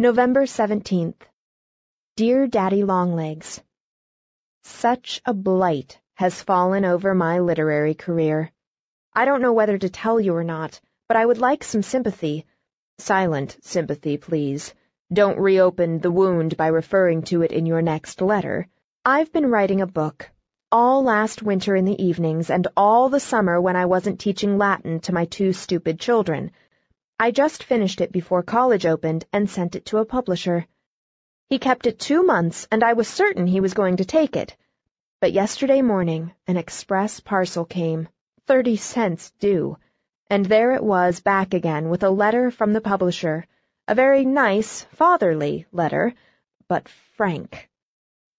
November 17th. Dear Daddy Longlegs, Such a blight has fallen over my literary career. I don't know whether to tell you or not, but I would like some sympathy. Silent sympathy, please. Don't reopen the wound by referring to it in your next letter. I've been writing a book. All last winter in the evenings and all the summer when I wasn't teaching Latin to my two stupid children. I just finished it before college opened and sent it to a publisher. He kept it two months, and I was certain he was going to take it. But yesterday morning an express parcel came, thirty cents due, and there it was back again with a letter from the publisher, a very nice, fatherly letter, but frank.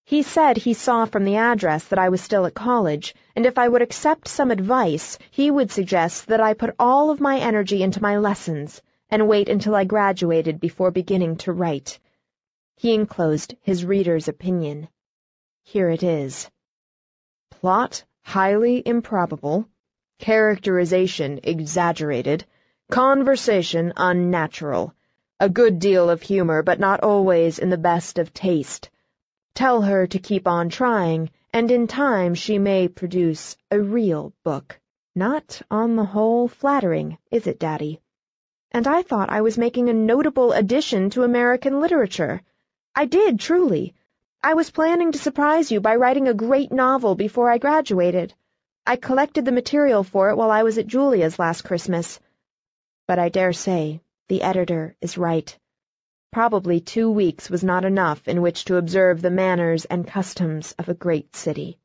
He said he saw from the address that I was still at college, and if I would accept some advice, he would suggest that I put all of my energy into my lessons and wait until I graduated before beginning to write. He enclosed his reader's opinion. Here it is. Plot highly improbable, characterization exaggerated, conversation unnatural, a good deal of humor but not always in the best of taste Tell her to keep on trying, and in time she may produce a real book. Not, on the whole, flattering, is it, Daddy? And I thought I was making a notable addition to American literature. I did, truly. I was planning to surprise you by writing a great novel before I graduated. I collected the material for it while I was at Julia's last Christmas. But I dare say the editor is right. Probably two weeks was not enough in which to observe the manners and customs of a great city.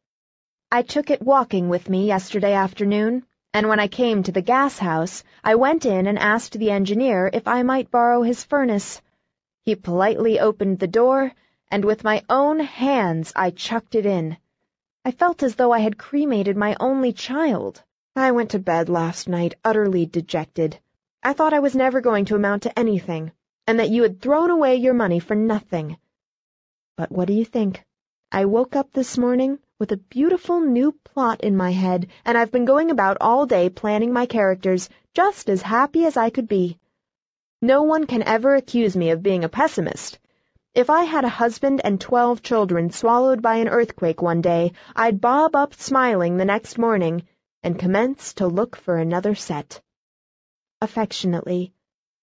I took it walking with me yesterday afternoon, and when I came to the gas house, I went in and asked the engineer if I might borrow his furnace. He politely opened the door, and with my own hands I chucked it in. I felt as though I had cremated my only child. I went to bed last night utterly dejected. I thought I was never going to amount to anything and that you had thrown away your money for nothing. But what do you think? I woke up this morning with a beautiful new plot in my head, and I've been going about all day planning my characters, just as happy as I could be. No one can ever accuse me of being a pessimist. If I had a husband and twelve children swallowed by an earthquake one day, I'd bob up smiling the next morning and commence to look for another set. Affectionately,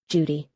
Judy.